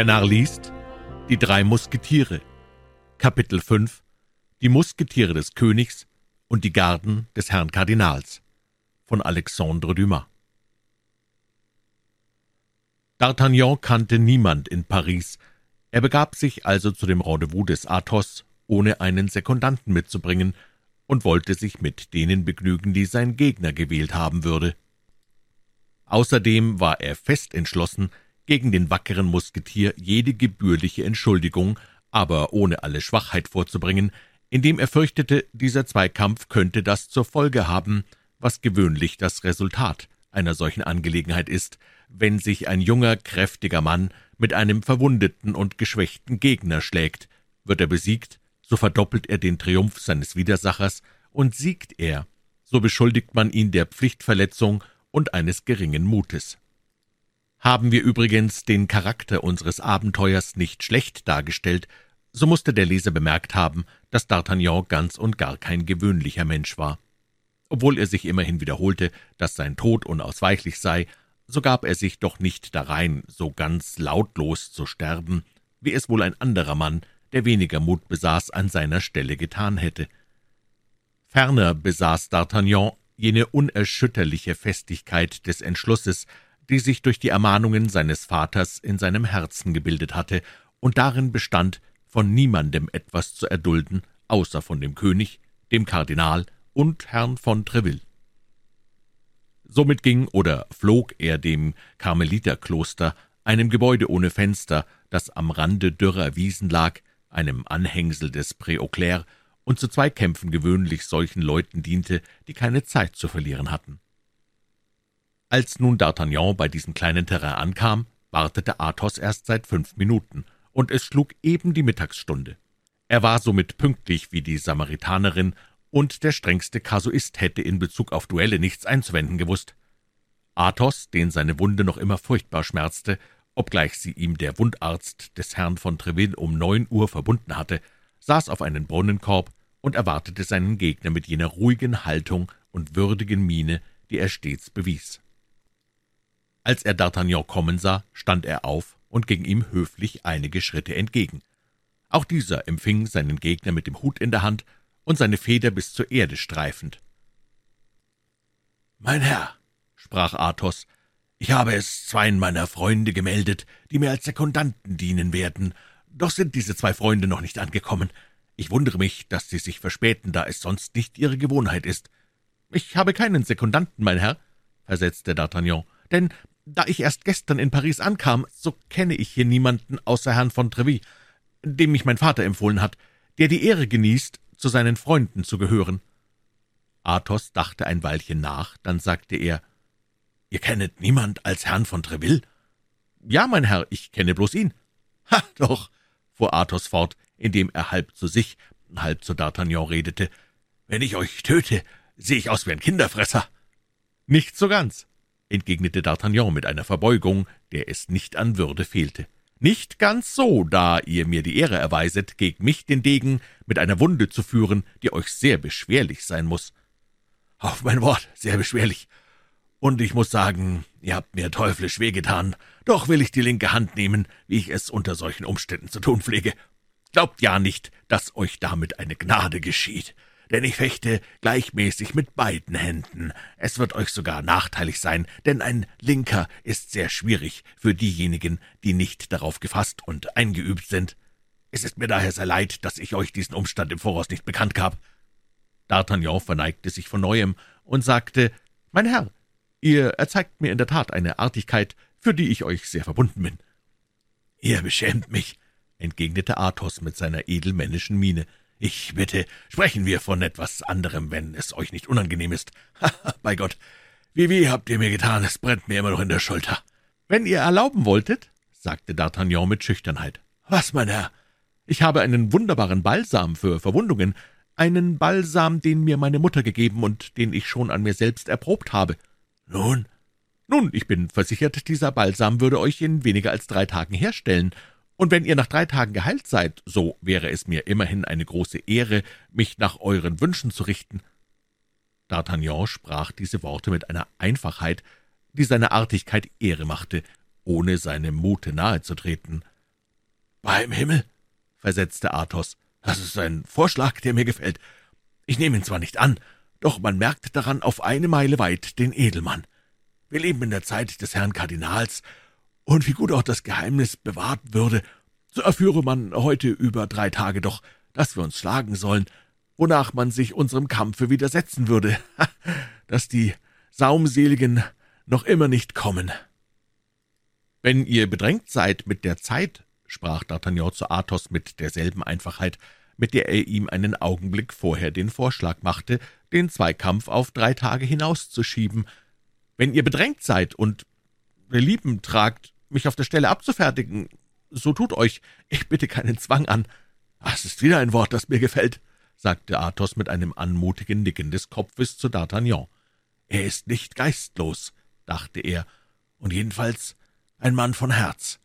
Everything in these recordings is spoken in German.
Der Narr liest Die drei Musketiere Kapitel 5 Die Musketiere des Königs und die Garden des Herrn Kardinals von Alexandre Dumas D'Artagnan kannte niemand in Paris. Er begab sich also zu dem Rendezvous des Athos, ohne einen Sekundanten mitzubringen, und wollte sich mit denen begnügen, die sein Gegner gewählt haben würde. Außerdem war er fest entschlossen, gegen den wackeren Musketier jede gebührliche Entschuldigung, aber ohne alle Schwachheit vorzubringen, indem er fürchtete, dieser Zweikampf könnte das zur Folge haben, was gewöhnlich das Resultat einer solchen Angelegenheit ist, wenn sich ein junger, kräftiger Mann mit einem verwundeten und geschwächten Gegner schlägt. Wird er besiegt, so verdoppelt er den Triumph seines Widersachers, und siegt er, so beschuldigt man ihn der Pflichtverletzung und eines geringen Mutes. Haben wir übrigens den Charakter unseres Abenteuers nicht schlecht dargestellt, so musste der Leser bemerkt haben, dass D'Artagnan ganz und gar kein gewöhnlicher Mensch war. Obwohl er sich immerhin wiederholte, dass sein Tod unausweichlich sei, so gab er sich doch nicht darein, so ganz lautlos zu sterben, wie es wohl ein anderer Mann, der weniger Mut besaß, an seiner Stelle getan hätte. Ferner besaß D'Artagnan jene unerschütterliche Festigkeit des Entschlusses, die sich durch die Ermahnungen seines Vaters in seinem Herzen gebildet hatte und darin bestand, von niemandem etwas zu erdulden, außer von dem König, dem Kardinal und Herrn von Treville. Somit ging oder flog er dem Karmeliterkloster, einem Gebäude ohne Fenster, das am Rande dürrer Wiesen lag, einem Anhängsel des Pré und zu Zweikämpfen gewöhnlich solchen Leuten diente, die keine Zeit zu verlieren hatten. Als nun D'Artagnan bei diesem kleinen Terrain ankam, wartete Athos erst seit fünf Minuten, und es schlug eben die Mittagsstunde. Er war somit pünktlich wie die Samaritanerin, und der strengste Kasuist hätte in Bezug auf Duelle nichts einzuwenden gewusst. Athos, den seine Wunde noch immer furchtbar schmerzte, obgleich sie ihm der Wundarzt des Herrn von Treville um neun Uhr verbunden hatte, saß auf einen Brunnenkorb und erwartete seinen Gegner mit jener ruhigen Haltung und würdigen Miene, die er stets bewies. Als er D'Artagnan kommen sah, stand er auf und ging ihm höflich einige Schritte entgegen. Auch dieser empfing seinen Gegner mit dem Hut in der Hand und seine Feder bis zur Erde streifend. »Mein Herr«, sprach Athos, »ich habe es zweien meiner Freunde gemeldet, die mir als Sekundanten dienen werden, doch sind diese zwei Freunde noch nicht angekommen. Ich wundere mich, dass sie sich verspäten, da es sonst nicht ihre Gewohnheit ist.« »Ich habe keinen Sekundanten, mein Herr«, versetzte D'Artagnan, »denn da ich erst gestern in Paris ankam, so kenne ich hier niemanden außer Herrn von Treville, dem mich mein Vater empfohlen hat, der die Ehre genießt, zu seinen Freunden zu gehören.« Athos dachte ein Weilchen nach, dann sagte er, »Ihr kennet niemand als Herrn von Treville?« »Ja, mein Herr, ich kenne bloß ihn.« »Ha, doch«, fuhr Athos fort, indem er halb zu sich, halb zu D'Artagnan redete, »wenn ich euch töte, sehe ich aus wie ein Kinderfresser.« »Nicht so ganz«, entgegnete D'Artagnan mit einer Verbeugung, der es nicht an Würde fehlte. Nicht ganz so, da ihr mir die Ehre erweiset, gegen mich den Degen mit einer Wunde zu führen, die euch sehr beschwerlich sein muss. Auf mein Wort, sehr beschwerlich. Und ich muss sagen, ihr habt mir teuflisch wehgetan. Doch will ich die linke Hand nehmen, wie ich es unter solchen Umständen zu tun pflege. Glaubt ja nicht, dass euch damit eine Gnade geschieht denn ich fechte gleichmäßig mit beiden Händen. Es wird euch sogar nachteilig sein, denn ein Linker ist sehr schwierig für diejenigen, die nicht darauf gefasst und eingeübt sind. Es ist mir daher sehr leid, dass ich euch diesen Umstand im Voraus nicht bekannt gab.« D'Artagnan verneigte sich von neuem und sagte, »Mein Herr, ihr erzeigt mir in der Tat eine Artigkeit, für die ich euch sehr verbunden bin.« »Ihr beschämt mich«, entgegnete Athos mit seiner edelmännischen Miene. Ich bitte, sprechen wir von etwas anderem, wenn es euch nicht unangenehm ist. bei Gott, wie weh habt ihr mir getan, es brennt mir immer noch in der Schulter. Wenn ihr erlauben wolltet, sagte D'Artagnan mit Schüchternheit. Was, mein Herr? Ich habe einen wunderbaren Balsam für Verwundungen, einen Balsam, den mir meine Mutter gegeben und den ich schon an mir selbst erprobt habe. Nun? Nun, ich bin versichert, dieser Balsam würde euch in weniger als drei Tagen herstellen, und wenn ihr nach drei Tagen geheilt seid, so wäre es mir immerhin eine große Ehre, mich nach euren Wünschen zu richten.« D'Artagnan sprach diese Worte mit einer Einfachheit, die seiner Artigkeit Ehre machte, ohne seinem Mute nahe zu treten. Beim Himmel, versetzte Athos, das ist ein Vorschlag, der mir gefällt. Ich nehme ihn zwar nicht an, doch man merkt daran auf eine Meile weit den Edelmann. Wir leben in der Zeit des Herrn Kardinals, und wie gut auch das Geheimnis bewahrt würde, so erführe man heute über drei Tage doch, dass wir uns schlagen sollen, wonach man sich unserem Kampfe widersetzen würde, dass die Saumseligen noch immer nicht kommen. Wenn ihr bedrängt seid mit der Zeit, sprach D'Artagnan zu Athos mit derselben Einfachheit, mit der er ihm einen Augenblick vorher den Vorschlag machte, den Zweikampf auf drei Tage hinauszuschieben. Wenn ihr bedrängt seid und Lieben tragt, mich auf der Stelle abzufertigen, so tut euch, ich bitte keinen Zwang an. Das ist wieder ein Wort, das mir gefällt, sagte Athos mit einem anmutigen Nicken des Kopfes zu D'Artagnan. Er ist nicht geistlos, dachte er, und jedenfalls ein Mann von Herz.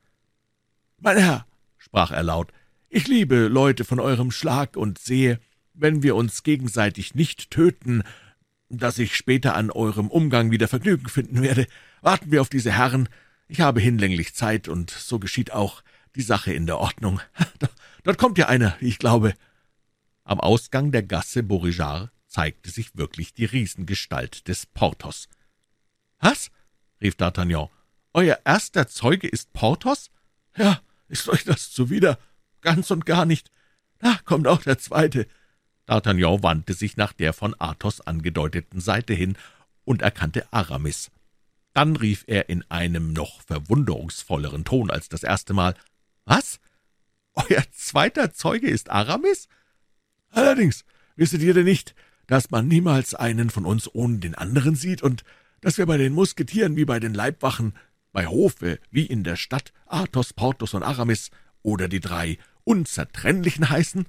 Mein Herr, sprach er laut, ich liebe Leute von eurem Schlag und sehe, wenn wir uns gegenseitig nicht töten, dass ich später an eurem Umgang wieder Vergnügen finden werde. Warten wir auf diese Herren. Ich habe hinlänglich Zeit, und so geschieht auch die Sache in der Ordnung. Dort kommt ja einer, ich glaube. Am Ausgang der Gasse Beauregard zeigte sich wirklich die Riesengestalt des Porthos. »Was?« rief D'Artagnan. »Euer erster Zeuge ist Porthos? Ja, ist euch das zuwider? Ganz und gar nicht. Da kommt auch der zweite.« D'Artagnan wandte sich nach der von Athos angedeuteten Seite hin und erkannte Aramis. Dann rief er in einem noch verwunderungsvolleren Ton als das erste Mal, »Was? Euer zweiter Zeuge ist Aramis? Allerdings, wisset ihr denn nicht, dass man niemals einen von uns ohne den anderen sieht und dass wir bei den Musketieren wie bei den Leibwachen, bei Hofe wie in der Stadt Athos, Porthos und Aramis oder die drei Unzertrennlichen heißen?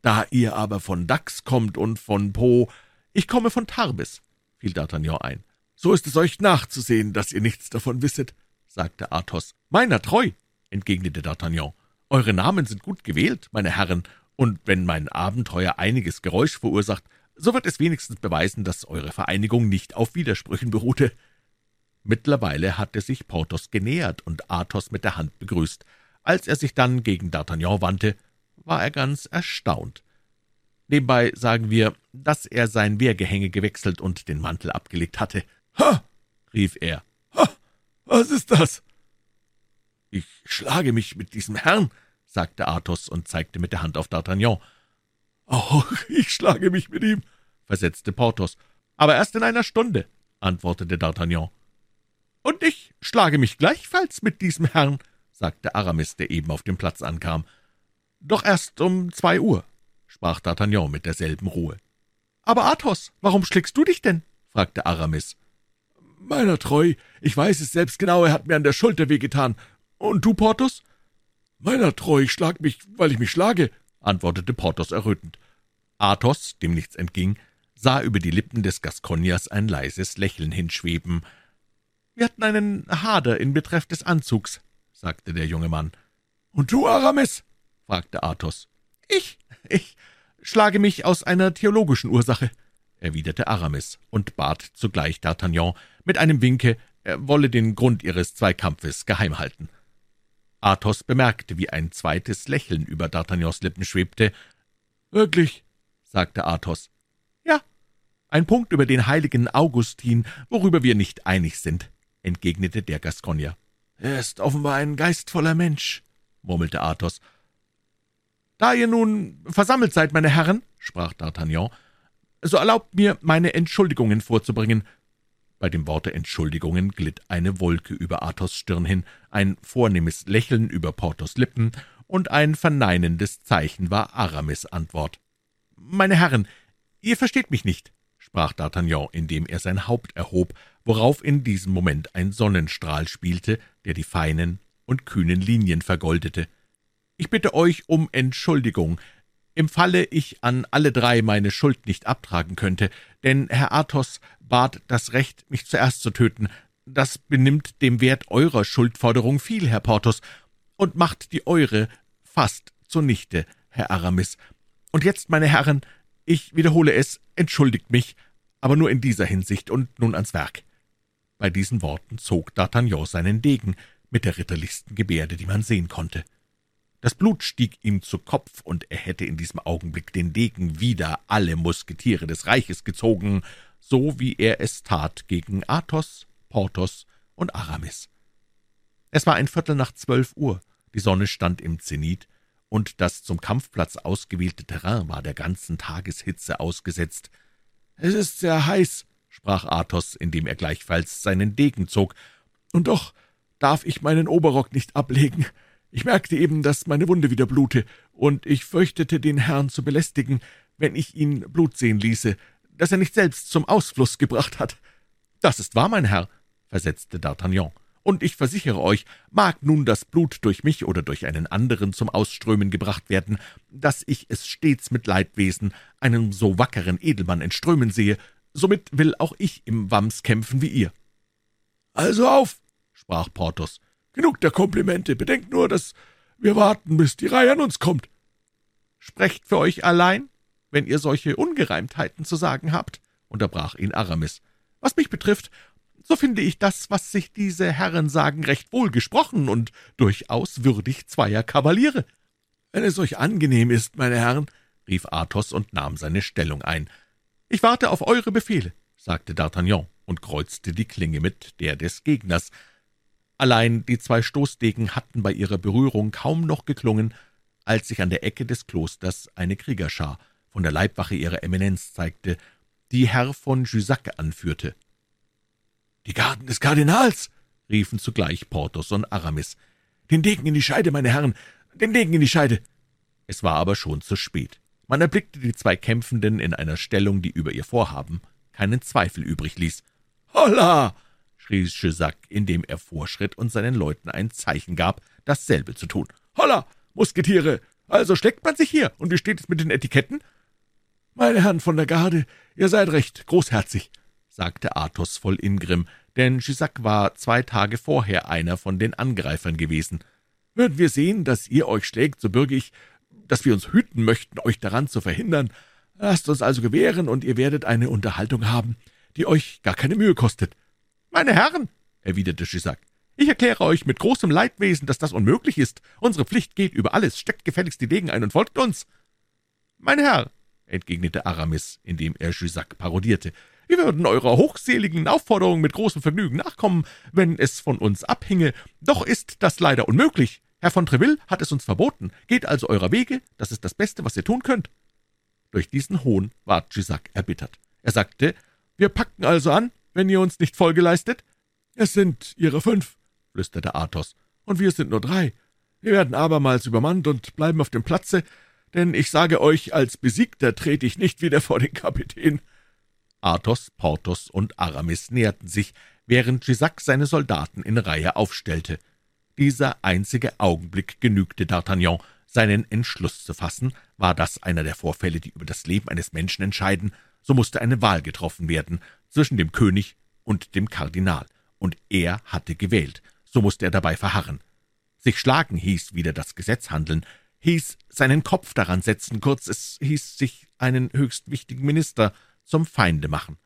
Da ihr aber von Dax kommt und von Po, ich komme von Tarbes, fiel D'Artagnan ein. So ist es euch nachzusehen, dass ihr nichts davon wisset, sagte Athos. Meiner treu, entgegnete D'Artagnan. Eure Namen sind gut gewählt, meine Herren, und wenn mein Abenteuer einiges Geräusch verursacht, so wird es wenigstens beweisen, dass eure Vereinigung nicht auf Widersprüchen beruhte. Mittlerweile hatte sich Porthos genähert und Athos mit der Hand begrüßt. Als er sich dann gegen D'Artagnan wandte, war er ganz erstaunt. Nebenbei sagen wir, dass er sein Wehrgehänge gewechselt und den Mantel abgelegt hatte. »Ha!« rief er. »Ha! Was ist das?« »Ich schlage mich mit diesem Herrn«, sagte Athos und zeigte mit der Hand auf D'Artagnan. »Auch ich schlage mich mit ihm«, versetzte Porthos. »Aber erst in einer Stunde«, antwortete D'Artagnan. »Und ich schlage mich gleichfalls mit diesem Herrn«, sagte Aramis, der eben auf dem Platz ankam. »Doch erst um zwei Uhr«, sprach D'Artagnan mit derselben Ruhe. »Aber Athos, warum schlägst du dich denn?« fragte Aramis. »Meiner treu, ich weiß es selbst genau, er hat mir an der Schulter wehgetan. Und du, Porthos?« »Meiner treu, ich schlag mich, weil ich mich schlage«, antwortete Porthos errötend. Athos, dem nichts entging, sah über die Lippen des Gasconiers ein leises Lächeln hinschweben. »Wir hatten einen Hader in Betreff des Anzugs«, sagte der junge Mann. »Und du, Aramis?« fragte Athos. »Ich, ich schlage mich aus einer theologischen Ursache«, erwiderte Aramis und bat zugleich D'Artagnan mit einem Winke, er wolle den Grund ihres Zweikampfes geheim halten. Athos bemerkte, wie ein zweites Lächeln über D'Artagnans Lippen schwebte. »Wirklich?« sagte Athos. »Ja, ein Punkt über den heiligen Augustin, worüber wir nicht einig sind«, entgegnete der Gascogner. »Er ist offenbar ein geistvoller Mensch«, murmelte Athos. »Da ihr nun versammelt seid, meine Herren«, sprach D'Artagnan, »so erlaubt mir, meine Entschuldigungen vorzubringen. Bei dem Worte Entschuldigungen glitt eine Wolke über Athos Stirn hin, ein vornehmes Lächeln über Porthos Lippen, und ein verneinendes Zeichen war Aramis Antwort. »Meine Herren, ihr versteht mich nicht«, sprach D'Artagnan, indem er sein Haupt erhob, worauf in diesem Moment ein Sonnenstrahl spielte, der die feinen und kühnen Linien vergoldete. »Ich bitte euch um Entschuldigung, im Falle ich an alle drei meine Schuld nicht abtragen könnte, denn Herr Athos bat das Recht, mich zuerst zu töten. Das benimmt dem Wert eurer Schuldforderung viel, Herr Porthos, und macht die eure fast zunichte, Herr Aramis. Und jetzt, meine Herren, ich wiederhole es, entschuldigt mich, aber nur in dieser Hinsicht und nun ans Werk.« Bei diesen Worten zog D'Artagnan seinen Degen mit der ritterlichsten Gebärde, die man sehen konnte. Das Blut stieg ihm zu Kopf, und er hätte in diesem Augenblick den Degen wider alle Musketiere des Reiches gezogen, so wie er es tat gegen Athos, Porthos und Aramis. Es war ein Viertel nach zwölf Uhr, die Sonne stand im Zenit, und das zum Kampfplatz ausgewählte Terrain war der ganzen Tageshitze ausgesetzt. »Es ist sehr heiß«, sprach Athos, indem er gleichfalls seinen Degen zog, »und doch darf ich meinen Oberrock nicht ablegen. Ich merkte eben, dass meine Wunde wieder blute, und ich fürchtete, den Herrn zu belästigen, wenn ich ihn Blut sehen ließe, das er nicht selbst zum Ausfluss gebracht hat.« »Das ist wahr, mein Herr«, versetzte D'Artagnan und ich versichere euch, mag nun das Blut durch mich oder durch einen anderen zum Ausströmen gebracht werden, dass ich es stets mit Leidwesen einem so wackeren Edelmann entströmen sehe, somit will auch ich im Wams kämpfen wie ihr. Also auf, sprach Porthos, genug der Komplimente, bedenkt nur, dass wir warten, bis die Reihe an uns kommt. Sprecht für euch allein, wenn ihr solche Ungereimtheiten zu sagen habt, unterbrach ihn Aramis. Was mich betrifft, so finde ich das, was sich diese Herren sagen, recht wohl gesprochen und durchaus würdig zweier Kavaliere. Wenn es euch angenehm ist, meine Herren, rief Athos und nahm seine Stellung ein. Ich warte auf eure Befehle, sagte D'Artagnan und kreuzte die Klinge mit der des Gegners. Allein die zwei Stoßdegen hatten bei ihrer Berührung kaum noch geklungen, als sich an der Ecke des Klosters eine Kriegerschar von der Leibwache ihrer Eminenz zeigte, die Herr von Jussac anführte. »Die Garden des Kardinals!« riefen zugleich Porthos und Aramis. »Den Degen in die Scheide, meine Herren, den Degen in die Scheide!« Es war aber schon zu spät. Man erblickte die zwei Kämpfenden in einer Stellung, die über ihr Vorhaben keinen Zweifel übrig ließ. »Holla!« Schrie Jussac, indem er vorschritt und seinen Leuten ein Zeichen gab, dasselbe zu tun. »Holla, Musketiere! Also schlägt man sich hier, und wie steht es mit den Etiketten?« »Meine Herren von der Garde, ihr seid recht großherzig sagte Athos voll Ingrimm, denn Jussac war zwei Tage vorher einer von den Angreifern gewesen. »Würden wir sehen, dass ihr euch schlägt, so bürge ich, dass wir uns hüten möchten, euch daran zu verhindern. Lasst uns also gewähren, und ihr werdet eine Unterhaltung haben, die euch gar keine Mühe kostet.« »Meine Herren«, erwiderte Jussac, »ich erkläre euch mit großem Leidwesen, dass das unmöglich ist. Unsere Pflicht geht über alles. Steckt gefälligst die Degen ein und folgt uns.« »Mein Herr«, entgegnete Aramis, indem er Jussac parodierte, wir würden eurer hochseligen Aufforderung mit großem Vergnügen nachkommen, wenn es von uns abhinge. Doch ist das leider unmöglich. Herr von Treville hat es uns verboten. Geht also eurer Wege, das ist das Beste, was ihr tun könnt.« Durch diesen Hohn ward Jussac erbittert. Er sagte, »Wir packen also an, wenn ihr uns nicht Folge leistet?« »Es sind ihre fünf«, flüsterte Athos, »und wir sind nur drei. Wir werden abermals übermannt und bleiben auf dem Platze, denn ich sage euch, als Besiegter trete ich nicht wieder vor den Kapitän.« Athos, Porthos und Aramis näherten sich, während Jussac seine Soldaten in Reihe aufstellte. Dieser einzige Augenblick genügte D'Artagnan, seinen Entschluss zu fassen. War das einer der Vorfälle, die über das Leben eines Menschen entscheiden, so musste eine Wahl getroffen werden zwischen dem König und dem Kardinal, und er hatte gewählt, so musste er dabei verharren. Sich schlagen hieß wieder das Gesetz handeln, hieß seinen Kopf daran setzen, kurz es hieß sich einen höchst wichtigen Minister zum Feinde machen.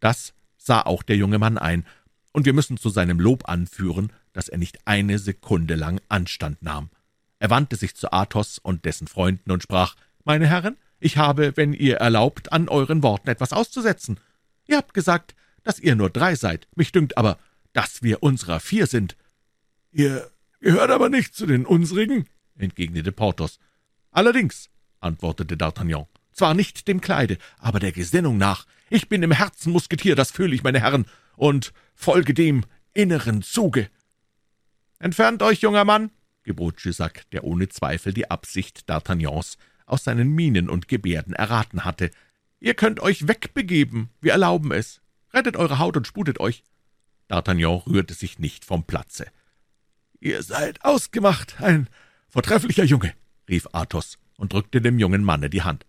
Das sah auch der junge Mann ein, und wir müssen zu seinem Lob anführen, dass er nicht eine Sekunde lang Anstand nahm. Er wandte sich zu Athos und dessen Freunden und sprach, »Meine Herren, ich habe, wenn ihr erlaubt, an euren Worten etwas auszusetzen. Ihr habt gesagt, dass ihr nur drei seid, mich dünkt aber, dass wir unserer vier sind.« »Ihr gehört aber nicht zu den unsrigen«, entgegnete Porthos. »Allerdings«, antwortete D'Artagnan, zwar nicht dem Kleide, aber der Gesinnung nach. Ich bin im Herzen Musketier, das fühle ich, meine Herren, und folge dem inneren Zuge. Entfernt euch, junger Mann, gebot Jussac, der ohne Zweifel die Absicht D'Artagnans aus seinen Mienen und Gebärden erraten hatte. Ihr könnt euch wegbegeben, wir erlauben es. Rettet eure Haut und sputet euch. D'Artagnan rührte sich nicht vom Platze. »Ihr seid ausgemacht, ein vortrefflicher Junge«, rief Athos und drückte dem jungen Manne die Hand.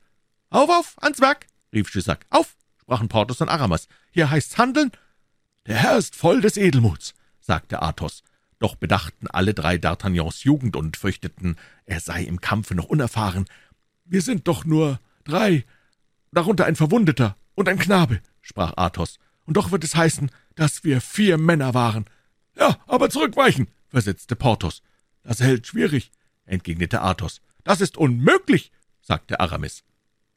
»Auf, auf, ans Werk!« rief Jussac. »Auf!« sprachen Porthos und Aramas. »Hier heißt's handeln!« »Der Herr ist voll des Edelmuts«, sagte Athos. Doch bedachten alle drei D'Artagnans Jugend und fürchteten, er sei im Kampfe noch unerfahren. »Wir sind doch nur drei, darunter ein Verwundeter und ein Knabe«, sprach Athos. »Und doch wird es heißen, dass wir vier Männer waren.« »Ja, aber zurückweichen«, versetzte Porthos. »Das hält schwierig. entgegnete Athos. »Das ist unmöglich«, sagte Aramis.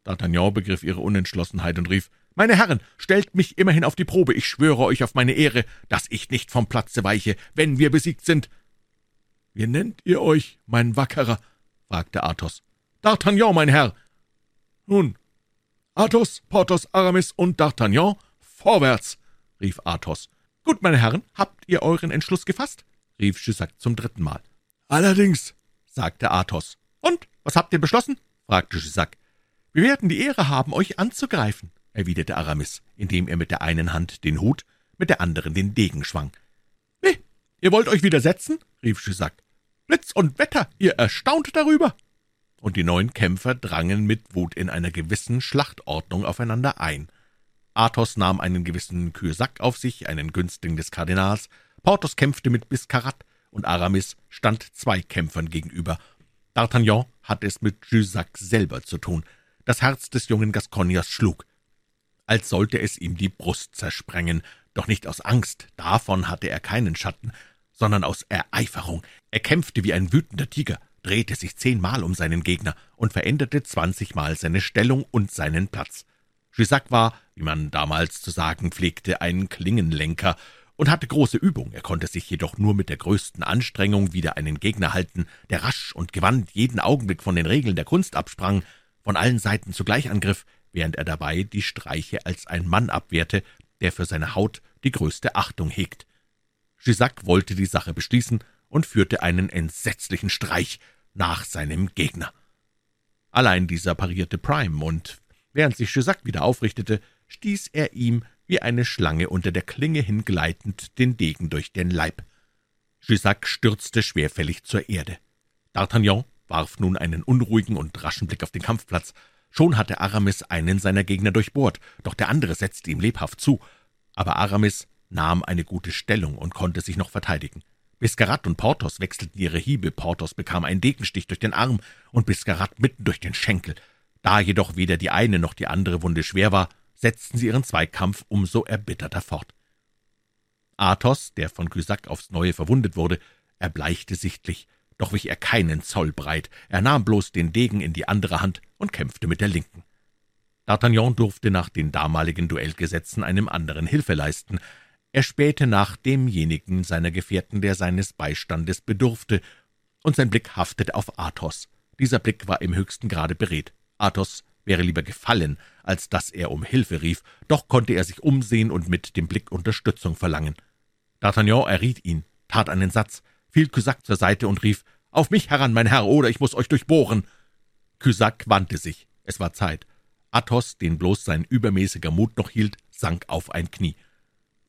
D'Artagnan begriff ihre Unentschlossenheit und rief, »Meine Herren, stellt mich immerhin auf die Probe, ich schwöre euch auf meine Ehre, dass ich nicht vom Platze weiche, wenn wir besiegt sind.« »Wie nennt ihr euch, mein Wackerer?« fragte Athos. »D'Artagnan, mein Herr.« »Nun, Athos, Porthos, Aramis und D'Artagnan, vorwärts!« rief Athos. »Gut, meine Herren, habt ihr euren Entschluss gefasst?« rief Jussac zum dritten Mal. »Allerdings«, sagte Athos. »Und, was habt ihr beschlossen?« fragte Jussac. »Wir werden die Ehre haben, euch anzugreifen«, erwiderte Aramis, indem er mit der einen Hand den Hut, mit der anderen den Degen schwang. »Wie, ihr wollt euch widersetzen?« rief Jussac. »Blitz und Wetter, ihr erstaunt darüber!« Und die neun Kämpfer drangen mit Wut in einer gewissen Schlachtordnung aufeinander ein. Athos nahm einen gewissen Kürsack auf sich, einen Günstling des Kardinals, Porthos kämpfte mit Biscarat, und Aramis stand zwei Kämpfern gegenüber. D'Artagnan hatte es mit Jussac selber zu tun. Das Herz des jungen Gascogners schlug, als sollte es ihm die Brust zersprengen, doch nicht aus Angst, davon hatte er keinen Schatten, sondern aus Ereiferung. Er kämpfte wie ein wütender Tiger, drehte sich zehnmal um seinen Gegner und veränderte zwanzigmal seine Stellung und seinen Platz. Jussac war, wie man damals zu sagen pflegte, ein Klingenlenker und hatte große Übung, er konnte sich jedoch nur mit der größten Anstrengung wieder einen Gegner halten, der rasch und gewandt jeden Augenblick von den Regeln der Kunst absprang, von allen Seiten zugleich angriff, während er dabei die Streiche als ein Mann abwehrte, der für seine Haut die größte Achtung hegt. Jussac wollte die Sache beschließen und führte einen entsetzlichen Streich nach seinem Gegner. Allein dieser parierte Prime, und Während sich Jussac wieder aufrichtete, stieß er ihm wie eine Schlange unter der Klinge hingleitend den Degen durch den Leib. Jussac stürzte schwerfällig zur Erde. D'Artagnan warf nun einen unruhigen und raschen Blick auf den Kampfplatz. Schon hatte Aramis einen seiner Gegner durchbohrt, doch der andere setzte ihm lebhaft zu. Aber Aramis nahm eine gute Stellung und konnte sich noch verteidigen. Biscarat und Porthos wechselten ihre Hiebe, Porthos bekam einen Degenstich durch den Arm und Biscarat mitten durch den Schenkel. Da jedoch weder die eine noch die andere Wunde schwer war, setzten sie ihren Zweikampf umso erbitterter fort. Athos, der von Cusack aufs Neue verwundet wurde, erbleichte sichtlich, doch wich er keinen Zoll breit, er nahm bloß den Degen in die andere Hand und kämpfte mit der linken. D'Artagnan durfte nach den damaligen Duellgesetzen einem anderen Hilfe leisten. Er spähte nach demjenigen seiner Gefährten, der seines Beistandes bedurfte, und sein Blick haftete auf Athos. Dieser Blick war im höchsten Grade beredt. Athos wäre lieber gefallen, als dass er um Hilfe rief, doch konnte er sich umsehen und mit dem Blick Unterstützung verlangen. D'Artagnan erriet ihn, tat einen Satz, fiel Cusack zur Seite und rief, »Auf mich heran, mein Herr, oder ich muss euch durchbohren!« Cusack wandte sich, es war Zeit. Athos, den bloß sein übermäßiger Mut noch hielt, sank auf ein Knie.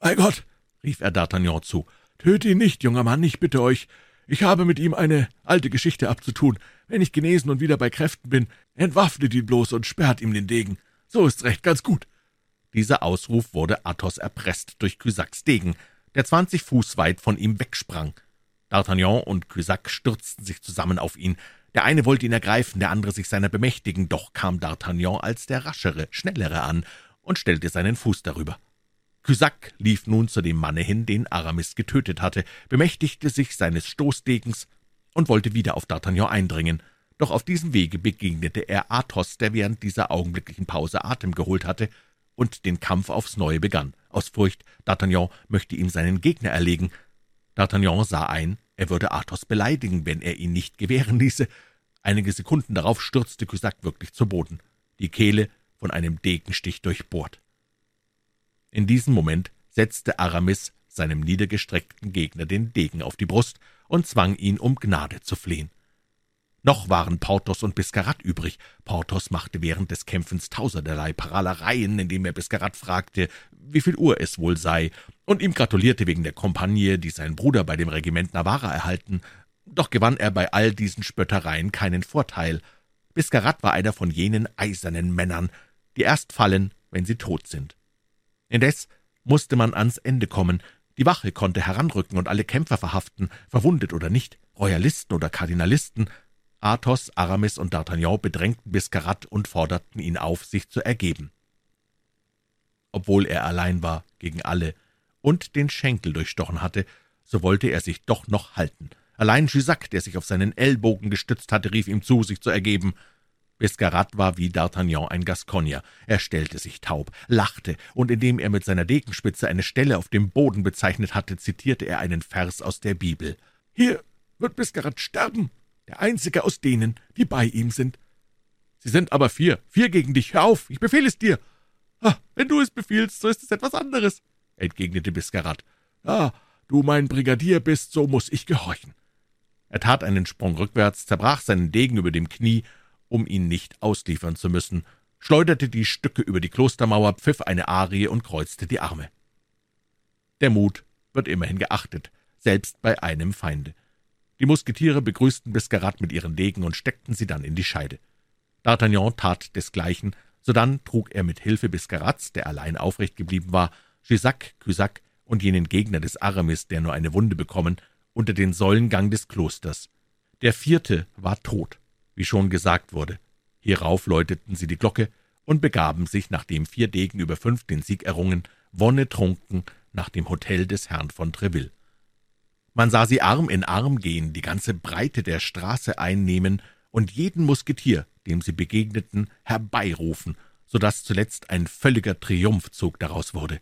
»Bei Gott«, rief er D'Artagnan zu, »töte ihn nicht, junger Mann, ich bitte euch. Ich habe mit ihm eine alte Geschichte abzutun. Wenn ich genesen und wieder bei Kräften bin, entwaffnet ihn bloß und sperrt ihm den Degen. So ist's recht, ganz gut.« Dieser Ausruf wurde Athos erpresst durch Cusacks Degen, der zwanzig Fuß weit von ihm wegsprang. D'Artagnan und Cusack stürzten sich zusammen auf ihn. Der eine wollte ihn ergreifen, der andere sich seiner bemächtigen, doch kam D'Artagnan als der raschere, schnellere an und stellte seinen Fuß darüber. Cusack lief nun zu dem Manne hin, den Aramis getötet hatte, bemächtigte sich seines Stoßdegens und wollte wieder auf D'Artagnan eindringen. Doch auf diesem Wege begegnete er Athos, der während dieser augenblicklichen Pause Atem geholt hatte und den Kampf aufs Neue begann. Aus Furcht, D'Artagnan möchte ihm seinen Gegner erlegen. D'Artagnan sah ein, er würde Athos beleidigen, wenn er ihn nicht gewähren ließe. Einige Sekunden darauf stürzte Cusack wirklich zu Boden, die Kehle von einem Degenstich durchbohrt. In diesem Moment setzte Aramis seinem niedergestreckten Gegner den Degen auf die Brust und zwang ihn, um Gnade zu flehen. Noch waren Porthos und Biscarat übrig. Porthos machte während des Kämpfens tausenderlei Paralereien, indem er Biscarat fragte, wie viel Uhr es wohl sei, und ihm gratulierte wegen der Kompagne, die sein Bruder bei dem Regiment Navarra erhalten. Doch gewann er bei all diesen Spöttereien keinen Vorteil. Biscarat war einer von jenen eisernen Männern, die erst fallen, wenn sie tot sind. Indes musste man ans Ende kommen. Die Wache konnte heranrücken und alle Kämpfer verhaften, verwundet oder nicht, Royalisten oder Kardinalisten. Athos, Aramis und D'Artagnan bedrängten Biscarat und forderten ihn auf, sich zu ergeben. Obwohl er allein war gegen alle und den Schenkel durchstochen hatte, so wollte er sich doch noch halten. Allein Jussac, der sich auf seinen Ellbogen gestützt hatte, rief ihm zu, sich zu ergeben. Biscarat war wie D'Artagnan ein Gascogner. Er stellte sich taub, lachte, und indem er mit seiner Degenspitze eine Stelle auf dem Boden bezeichnet hatte, zitierte er einen Vers aus der Bibel. »Hier wird Biscarat sterben, der einzige aus denen, die bei ihm sind.« »Sie sind aber vier, vier gegen dich. Hör auf, ich befehle es dir.« ah, »Wenn du es befiehlst, so ist es etwas anderes«, entgegnete Biscarat. »Ah, du mein Brigadier bist, so muss ich gehorchen.« Er tat einen Sprung rückwärts, zerbrach seinen Degen über dem Knie um ihn nicht ausliefern zu müssen, schleuderte die Stücke über die Klostermauer, pfiff eine Arie und kreuzte die Arme. Der Mut wird immerhin geachtet, selbst bei einem Feinde. Die Musketiere begrüßten Biscarat mit ihren Degen und steckten sie dann in die Scheide. D'Artagnan tat desgleichen, sodann trug er mit Hilfe Biscarats, der allein aufrecht geblieben war, Gisac, Cusac und jenen Gegner des Aramis, der nur eine Wunde bekommen, unter den Säulengang des Klosters. Der vierte war tot wie schon gesagt wurde. Hierauf läuteten sie die Glocke und begaben sich, nachdem vier Degen über fünf den Sieg errungen, wonnetrunken nach dem Hotel des Herrn von Treville. Man sah sie Arm in Arm gehen, die ganze Breite der Straße einnehmen und jeden Musketier, dem sie begegneten, herbeirufen, so dass zuletzt ein völliger Triumphzug daraus wurde.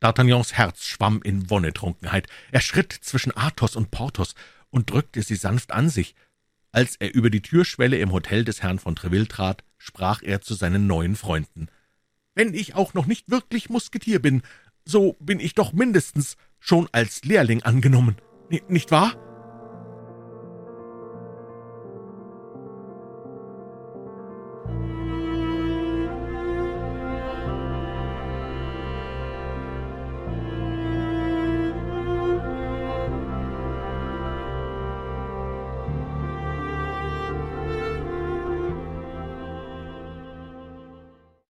D'Artagnans Herz schwamm in Wonnetrunkenheit. Er schritt zwischen Athos und Porthos und drückte sie sanft an sich, als er über die Türschwelle im Hotel des Herrn von Treville trat, sprach er zu seinen neuen Freunden. »Wenn ich auch noch nicht wirklich Musketier bin, so bin ich doch mindestens schon als Lehrling angenommen, N nicht wahr?«